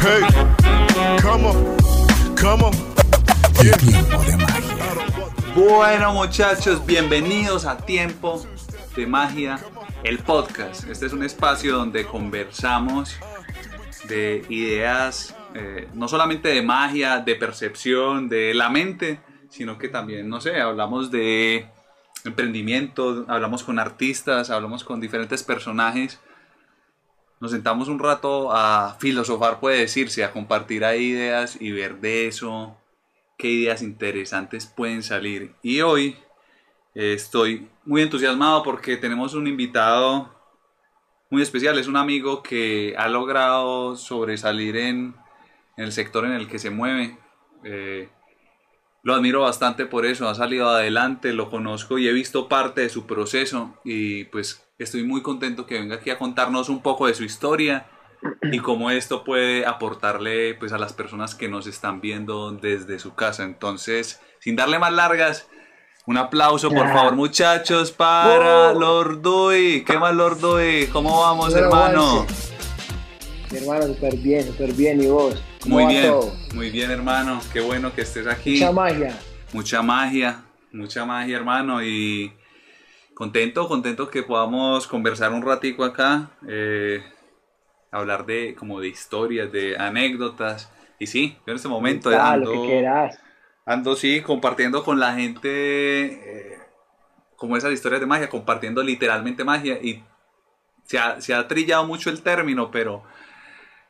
Hey, come on, come on. Tiempo de magia. Bueno muchachos, bienvenidos a Tiempo de Magia, el podcast. Este es un espacio donde conversamos de ideas, eh, no solamente de magia, de percepción, de la mente, sino que también, no sé, hablamos de emprendimiento, hablamos con artistas, hablamos con diferentes personajes. Nos sentamos un rato a filosofar, puede decirse, a compartir ideas y ver de eso qué ideas interesantes pueden salir. Y hoy eh, estoy muy entusiasmado porque tenemos un invitado muy especial. Es un amigo que ha logrado sobresalir en, en el sector en el que se mueve. Eh, lo admiro bastante por eso, ha salido adelante, lo conozco y he visto parte de su proceso y pues estoy muy contento que venga aquí a contarnos un poco de su historia y cómo esto puede aportarle pues a las personas que nos están viendo desde su casa. Entonces, sin darle más largas, un aplauso por favor muchachos para Oh. Lord. ¿Qué más Lord? ¿Cómo vamos hermano? Mi hermano, súper bien, súper bien. ¿Y vos? ¿Cómo Muy bien, todo? muy bien hermano. Qué bueno que estés aquí. Mucha magia. mucha magia, mucha magia, hermano, y contento, contento que podamos conversar un ratico acá, eh, hablar de como de historias, de anécdotas, y sí, yo en este momento ando, lo que quieras. ando sí, compartiendo con la gente eh, como esas historias de magia, compartiendo literalmente magia, y se ha, se ha trillado mucho el término, pero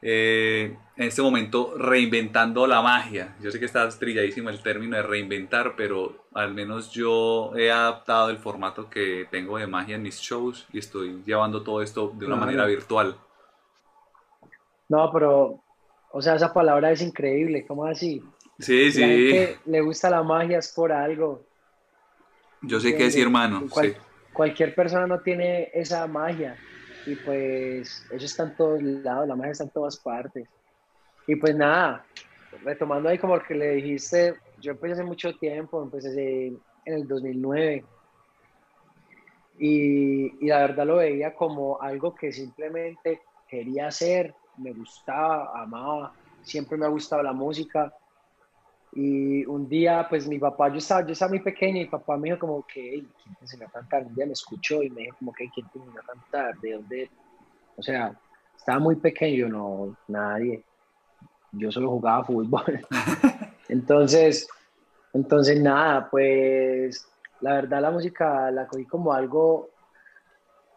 eh, en este momento reinventando la magia. Yo sé que está trilladísimo el término de reinventar, pero al menos yo he adaptado el formato que tengo de magia en mis shows y estoy llevando todo esto de una manera virtual. No, pero, o sea, esa palabra es increíble. ¿Cómo así? Sí, La sí, gente le gusta la magia es por algo. yo sé que sí, hermano. Cual- sí. Cualquier persona no tiene esa magia. Y pues, eso está en todos lados, la magia está en todas partes. Y pues nada, retomando ahí como que le dijiste, yo empecé hace mucho tiempo, empecé en el 2009. Y, y la verdad lo veía como algo que simplemente quería hacer, me gustaba, amaba, siempre me ha gustado la música. Y un día, pues mi papá, yo estaba, yo estaba muy pequeño y mi papá me dijo como que, "Ey, ¿quién te enseñó a cantar? Un día me escuchó y me dijo como que, ¿quién te enseñó a cantar? ¿De dónde? O sea, estaba muy pequeño, yo no, nadie. Yo solo jugaba fútbol. Entonces, entonces nada, pues la verdad la música la cogí como algo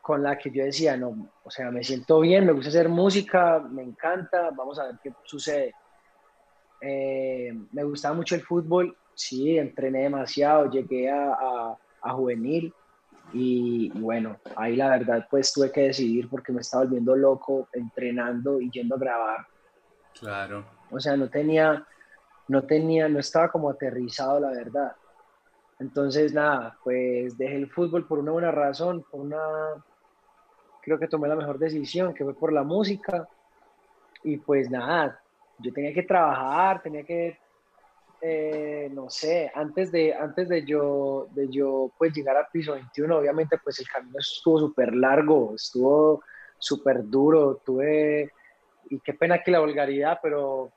con la que yo decía, no, o sea, me siento bien, me gusta hacer música, me encanta, vamos a ver qué sucede. Eh, me gustaba mucho el fútbol, sí, entrené demasiado, llegué a, a- a juvenil y, y bueno, ahí la verdad pues tuve que decidir porque me estaba volviendo loco entrenando y yendo a grabar. Claro. O sea, no tenía, no tenía, no estaba como aterrizado, la verdad. Entonces, nada, pues dejé el fútbol por una buena razón, por una, creo que tomé la mejor decisión, que fue por la música. Y pues nada, yo tenía que trabajar, tenía que, eh, no sé, antes de, antes de yo, de yo pues llegar a piso 21, obviamente pues el camino estuvo súper largo, estuvo súper duro, tuve, y qué pena que la vulgaridad, pero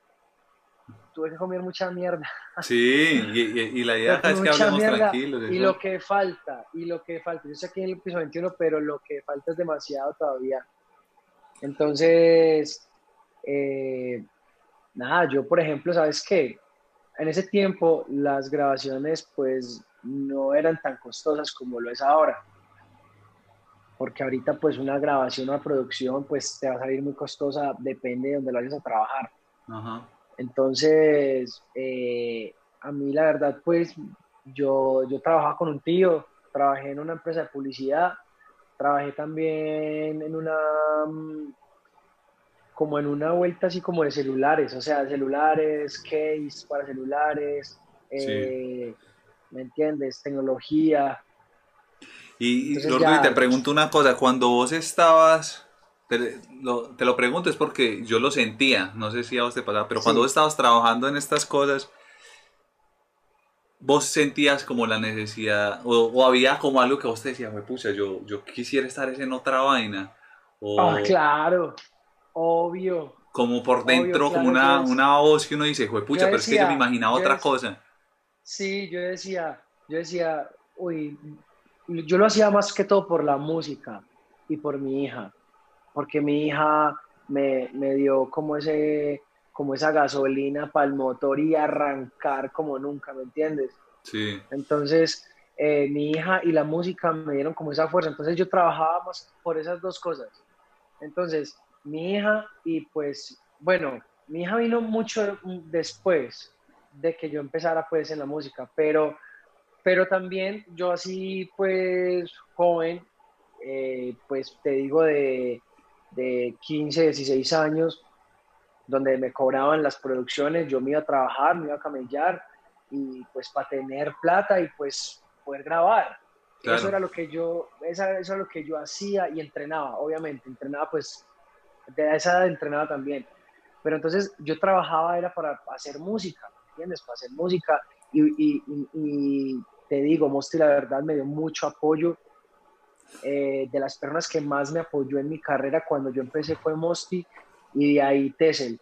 tuve que comer mucha mierda. Sí, y, y- y la idea es que hablemos tranquilos. Y lo que falta, y lo que falta, yo estoy aquí en el piso 21, pero lo que falta es demasiado todavía. Entonces, eh, nada, yo por ejemplo, ¿sabes qué? En ese tiempo las grabaciones pues no eran tan costosas como lo es ahora. Porque ahorita pues una grabación o una producción pues te va a salir muy costosa, depende de donde lo vayas a trabajar. Ajá. Entonces, eh, a mí la verdad, pues yo, yo trabajaba con un tío, trabajé en una empresa de publicidad, trabajé también en una, mm, como en una vuelta así como de celulares, o sea, celulares, case para celulares, eh, ¿me entiendes? Tecnología. Y, Entonces ya- te pregunto una cosa, cuando vos estabas, te lo, te lo pregunto es porque yo lo sentía, no sé si a vos te pasaba, pero cuando Sí. vos estabas trabajando en estas cosas, vos sentías como la necesidad, o, o había como algo que vos te decías, "Jue pucha, yo, yo quisiera estar es en otra vaina. O, Ah, claro, obvio, como por Obvio, dentro, como una, una voz que uno dice, pucha, pero es que yo me imaginaba yo otra cosa. Sí, yo decía, yo decía, uy, yo lo hacía más que todo por la música y por mi hija, porque mi hija me, me dio como ese, como esa gasolina para el motor y arrancar como nunca, ¿me entiendes? Sí, Entonces, eh, mi hija y la música me dieron como esa fuerza. Entonces, yo trabajaba más por esas dos cosas. Entonces, mi hija y pues, bueno, mi hija vino mucho después de que yo empezara pues en la música, pero, pero también yo así pues joven, eh, pues te digo de, de 15, 16 años, donde me cobraban las producciones, yo me iba a trabajar, me iba a camellar y pues para tener plata y pues poder grabar. Claro. Eso era lo que yo, esa, eso era lo que yo hacía y entrenaba, obviamente, entrenaba pues, de esa edad entrenaba también. Pero entonces yo trabajaba era para hacer música, ¿entiendes? Para hacer música y, y, y, y te digo, Mosti la verdad me dio mucho apoyo. Eh, de las personas que más me apoyó en mi carrera cuando yo empecé fue Mosti y de ahí Tessel.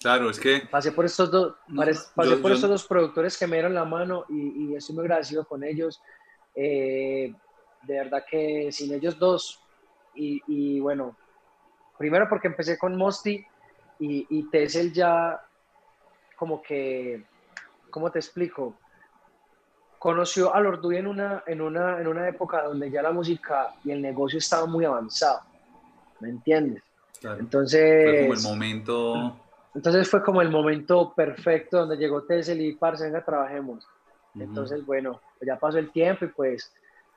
claro, es que Pasé por estos dos, No, pasé yo- por yo- estos dos productores que me dieron la mano y, y estoy muy agradecido con ellos. Eh, de verdad que sin ellos dos, y, y bueno, primero porque empecé con Mosti y, y Tessel ya como que, ¿cómo te explico? Conoció a Lord Dewey en una, en, una, en una época donde ya la música y el negocio estaba muy avanzado, ¿me entiendes? claro, Entonces... fue como el momento. Entonces fue como el momento perfecto donde llegó Tessel y parce, venga, trabajemos. Ujú. Entonces, bueno, ya pasó el tiempo y pues,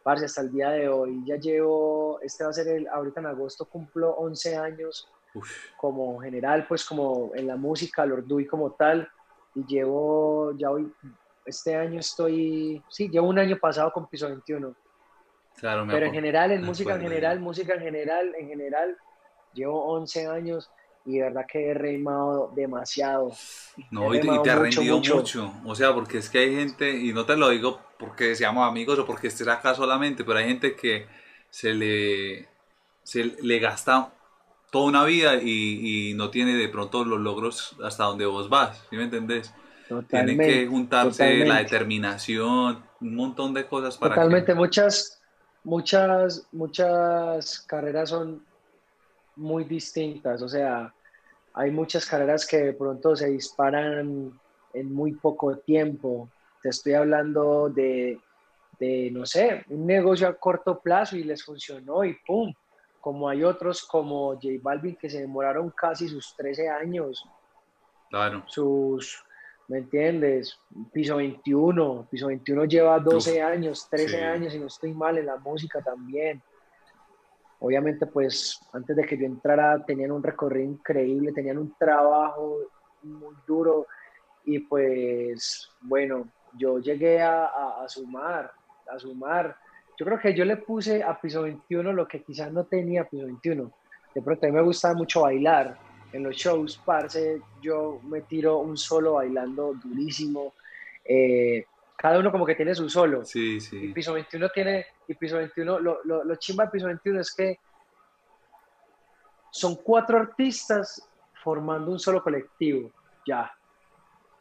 parce, hasta el día de hoy ya llevo, este va a ser el, ahorita en agosto cumplo 11 años Uf, como general, pues como en la música, Lord Dewey como tal, y llevo, ya hoy, este año estoy, sí, llevo un año pasado con Piso 21, claro, me pero en general, en música en general, música en general, en general, llevo 11 años y de verdad que he remado demasiado. No, He y te, y te ha mucho, rendido mucho. mucho. O sea, porque es que hay gente, y no te lo digo porque seamos amigos o porque estés acá solamente, pero hay gente que se le, se le gasta toda una vida y, y no tiene de pronto los logros hasta donde vos vas, ¿sí me entendés? Tienen que juntarse la determinación, un montón de cosas para que- Totalmente, muchas, muchas, muchas carreras son muy distintas, o sea, hay muchas carreras que de pronto se disparan en muy poco tiempo. Te estoy hablando de, de, no sé, un negocio a corto plazo y les funcionó y ¡pum! Como hay otros como J Balvin que se demoraron casi sus 13 años Claro, sus, ¿me entiendes? Piso 21, Piso 21 lleva 12 Uf, años, 13 sí. años y no estoy mal en la música también. Obviamente, pues antes de que yo entrara tenían un recorrido increíble, tenían un trabajo muy duro y pues bueno, yo llegué a, a- a sumar, a sumar. Yo creo que yo le puse a Piso 21 lo que quizás no tenía Piso 21. De pronto a mí me gustaba mucho bailar. En los shows, parce, yo me tiro un solo bailando durísimo. Eh, cada uno como que tiene su solo. sí, Y sí, Piso 21 tiene, y Piso 21, lo, lo, lo chimba de Piso 21 es que son cuatro artistas formando un solo colectivo, ya.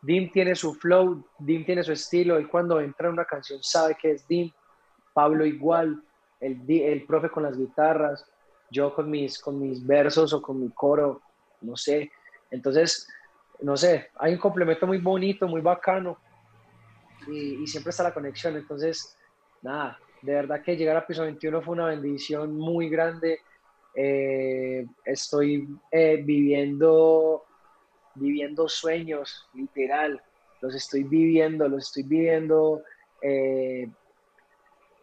Dim tiene su flow, Dim tiene su estilo, él cuando entra en una canción sabe que es Dim, Pablo igual, el, el profe con las guitarras, yo con mis, con mis versos o con mi coro, no sé. Entonces, no sé, hay un complemento muy bonito, muy bacano y, y siempre está la conexión. Entonces, nada, de verdad que llegar a piso 21 fue una bendición muy grande. Eh, estoy eh, viviendo, viviendo sueños, literal. Los estoy viviendo, los estoy viviendo eh,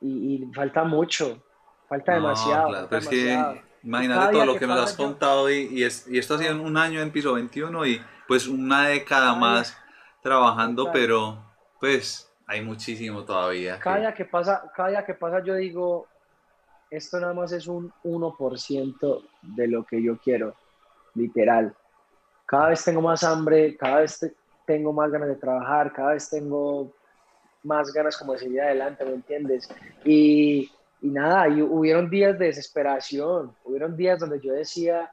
y, y falta mucho, falta No, demasiado. claro, falta es que imagínate todo lo que que nos has yo- contado y, y, es- y esto ha sido un año en piso 21 y pues una década Cada más trabajando, pero pues hay muchísimo todavía. que- Cada día que pasa, cada día que pasa yo digo, esto nada más es un 1% de lo que yo quiero, literal. Cada vez tengo más hambre, cada vez te- tengo más ganas de trabajar, cada vez tengo más ganas como de seguir adelante, ¿me entiendes? Y, y nada, y hubieron días de desesperación, hubieron días donde yo decía,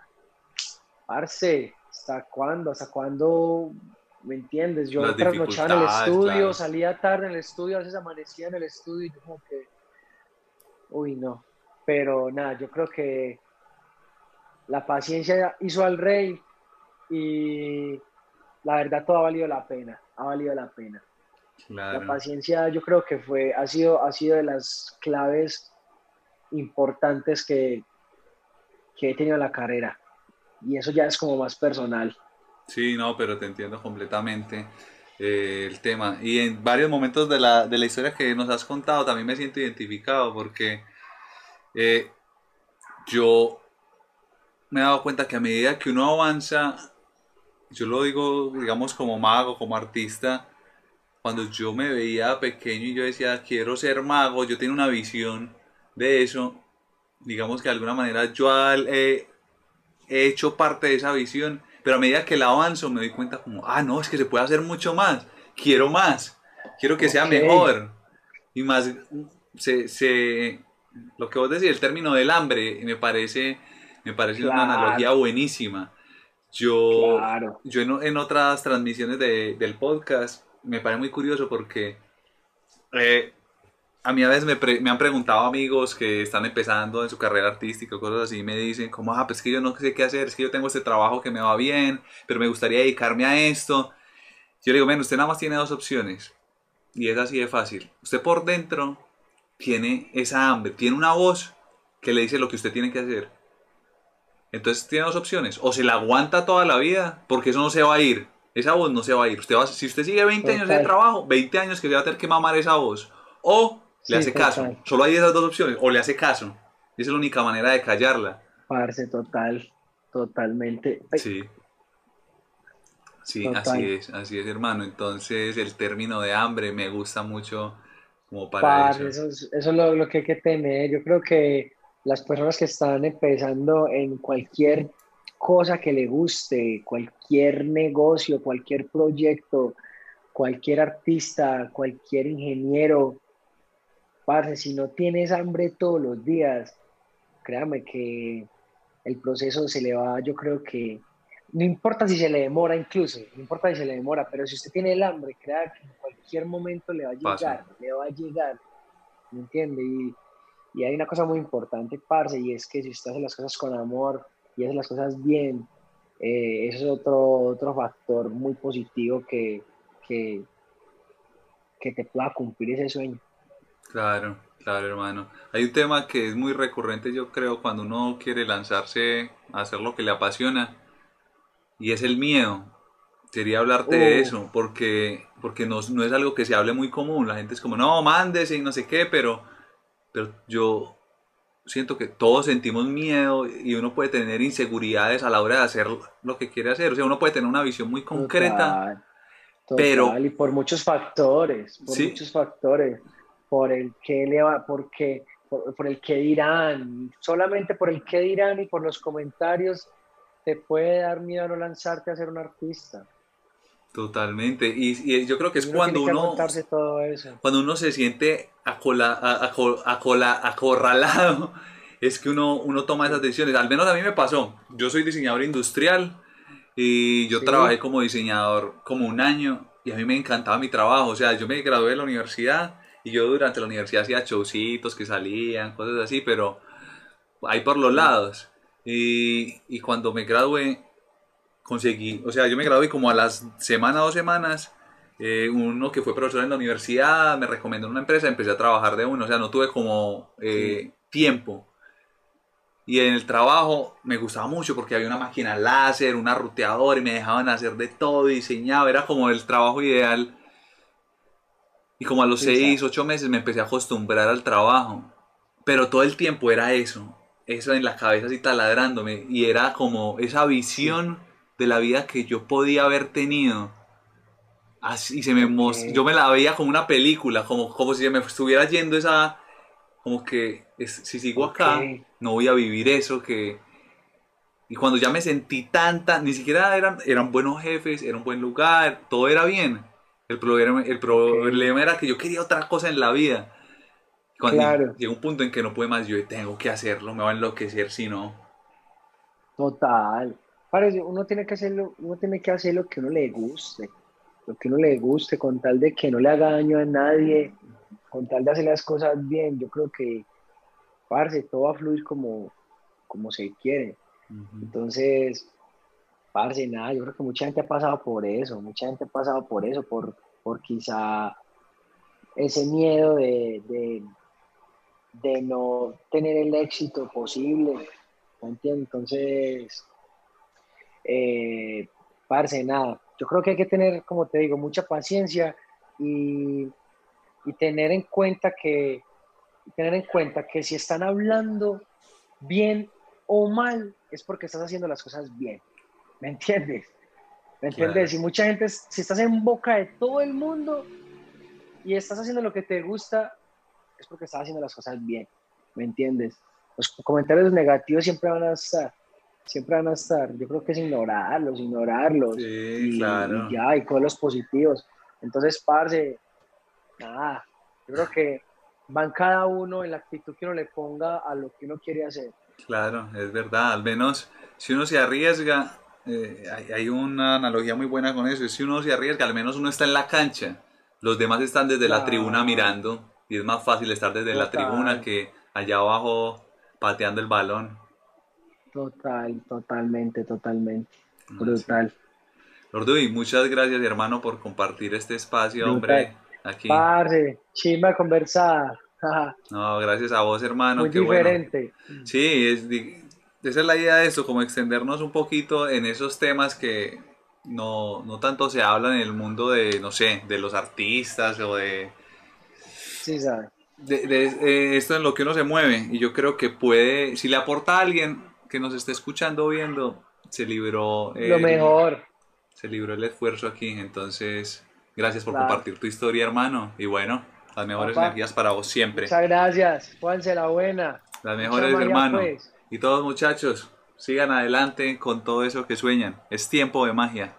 Parce, ¿hasta cuándo? ¿Hasta cuándo? ¿Me entiendes? Yo Las trasnochaba en el estudio, claro. salía tarde en el estudio, a veces amanecía en el estudio y yo como que, uy, no. Pero nada, yo creo que la paciencia hizo al rey y la verdad todo ha valido la pena, ha valido la pena. La Claro. paciencia yo creo que fue, ha sido, ha sido de las claves importantes que, que he tenido en la carrera. Y eso ya es como más personal. Sí, no, pero te entiendo completamente eh, el tema. Y en varios momentos de la, de la historia que nos has contado también me siento identificado porque eh, yo me he dado cuenta que a medida que uno avanza, yo lo digo, digamos, como mago, como artista, cuando yo me veía pequeño y yo decía, quiero ser mago, yo tenía una visión de eso, digamos que de alguna manera yo al- he he hecho parte de esa visión, pero a medida que la avanzo me doy cuenta como, ah, no, es que se puede hacer mucho más, quiero más, quiero que sea mejor. Y más, se, se- lo que vos decís, el término del hambre, me parece, me parece una analogía buenísima. Yo, Claro. yo en, en otras transmisiones de- del podcast me parece muy curioso porque eh, a mí a veces me, pre- me han preguntado amigos que están empezando en su carrera artística o cosas así y me dicen como, ah, pues es que yo no sé qué hacer, es que yo tengo este trabajo que me va bien, pero me gustaría dedicarme a esto. Yo le digo, bueno, usted nada más tiene dos opciones y es así de fácil. Usted por dentro tiene esa hambre, tiene una voz que le dice lo que usted tiene que hacer. Entonces tiene dos opciones. O se la aguanta toda la vida, porque eso no se va a ir. Esa voz no se va a ir. Usted va, si usted sigue 20 años de trabajo, 20 años que se va a tener que mamar esa voz. O le Sí, hace caso. Solo hay esas dos opciones. O le hace caso. Esa es la única manera de callarla. Parce, total, totalmente. Sí. Sí, Total. así es, así es, hermano. Entonces, el término de hambre me gusta mucho como para Parce, eso. eso es, eso es lo, lo que hay que tener. Yo creo que las personas que están empezando en cualquier cosa que le guste, cualquier negocio, cualquier proyecto, cualquier artista, cualquier ingeniero, parce, si no tienes hambre todos los días, créame que el proceso se le va, yo creo que no importa si se le demora incluso, no importa si se le demora, pero si usted tiene el hambre, crea que en cualquier momento le va a llegar, Pasa. le va a llegar, ¿me entiende? Y, y hay una cosa muy importante, parce, y es que si usted hace las cosas con amor y hace las cosas bien, eh, eso es otro, otro factor muy positivo que, que, que te pueda cumplir ese sueño. Claro, claro, hermano. Hay un tema que es muy recurrente, yo creo, cuando uno quiere lanzarse a hacer lo que le apasiona, y es el miedo. Quería hablarte de Uh. eso, porque, porque no, no es algo que se hable muy común. La gente es como, no, mándese y no sé qué, pero, pero yo siento que todos sentimos miedo y uno puede tener inseguridades a la hora de hacer lo que quiere hacer. O sea, uno puede tener una visión muy concreta. Total, total, pero- y por muchos factores, por Sí. muchos factores, por el que le va, porque, por, por el que dirán, solamente por el que dirán y por los comentarios te puede dar miedo a no lanzarte a ser un artista. Totalmente. Y, y yo creo que es Uno cuando uno... todo eso. cuando uno se siente acola- a- aco- acola- acorralado, es que uno, uno toma esas decisiones. Al menos a mí me pasó. Yo soy diseñador industrial y yo Sí. trabajé como diseñador como un año y a mí me encantaba mi trabajo. O sea, yo me gradué de la universidad y yo durante la universidad hacía showcitos que salían, cosas así, pero ahí por los lados. Y, y cuando me gradué, conseguí, o sea, yo me gradué como a las semana, dos semanas, eh, uno que fue profesor en la universidad me recomendó una empresa, empecé a trabajar de uno, o sea, no tuve como eh, tiempo. Y en el trabajo me gustaba mucho porque había una máquina láser, una ruteadora y me dejaban hacer de todo, diseñaba, era como el trabajo ideal. Y como a los Sí, seis, ocho meses me empecé a acostumbrar al trabajo. Pero todo el tiempo era eso, eso en la cabeza así taladrándome. Y era como esa visión de la vida que yo podía haber tenido. Así se me mos- Ok. yo me la veía como una película, como, como si me estuviera yendo esa, como que es- si sigo acá, no voy a vivir eso que... Y cuando ya me sentí tanta, ni siquiera eran, eran buenos jefes, era un buen lugar, todo era bien. El problema, el problema era que yo quería otra cosa en la vida. Cuando Claro. llegó un punto en que no pude más, yo tengo que hacerlo, me va a enloquecer si no. Total, uno tiene que hacerlo, uno tiene que hacer lo que uno le guste, lo que uno le guste, con tal de que no le haga daño a nadie, con tal de hacer las cosas bien. Yo creo que, parce, todo va a fluir como, como se quiere. Entonces, parce, nada, yo creo que mucha gente ha pasado por eso, mucha gente ha pasado por eso, por, por quizá ese miedo de, de, de no tener el éxito posible, ¿me entiendes? Entonces, eh, parce, nada, yo creo que hay que tener, como te digo, mucha paciencia y, y tener en cuenta que tener en cuenta que si están hablando bien o mal es porque estás haciendo las cosas bien. ¿Me entiendes? ¿Me entiendes? Y mucha gente, si estás en boca de todo el mundo y estás haciendo lo que te gusta, es porque estás haciendo las cosas bien. ¿Me entiendes? Los comentarios negativos siempre van a estar. Siempre van a estar. Yo creo que es ignorarlos, ignorarlos. Sí, y, claro. y ya, y con los positivos. Entonces, parce, nada. Yo creo que van cada uno en la actitud que uno le ponga a lo que uno quiere hacer. Claro, es verdad. Al menos si uno se arriesga, eh, hay, hay una analogía muy buena con eso. es Si uno se arriesga, al menos uno está en la cancha. Los demás están desde la tribuna mirando. Y es más fácil estar desde la tribuna que allá abajo pateando el balón. Total, totalmente, totalmente. Ah, Brutal. Lorduy, muchas gracias hermano por compartir este espacio, Brutal. hombre. Aquí. Parce, chimba conversada. No, gracias a vos, hermano. Muy qué bueno. diferente. Sí, es, esa es la idea de esto, como extendernos un poquito en esos temas que no, no tanto se hablan en el mundo de, no sé, de los artistas o de, Sí, sabe. de, de, eh, esto en lo que uno se mueve. Y yo creo que puede, si le aporta a alguien que nos esté escuchando viendo, se libró, Lo el- mejor. se libró el esfuerzo aquí. Entonces, gracias por Claro. compartir tu historia, hermano. Y bueno, las mejores Papá. energías para vos siempre. Muchas gracias. Juanse la buena. Las mejores, hermano. pues. Y todos muchachos, sigan adelante con todo eso que sueñan. Es tiempo de magia.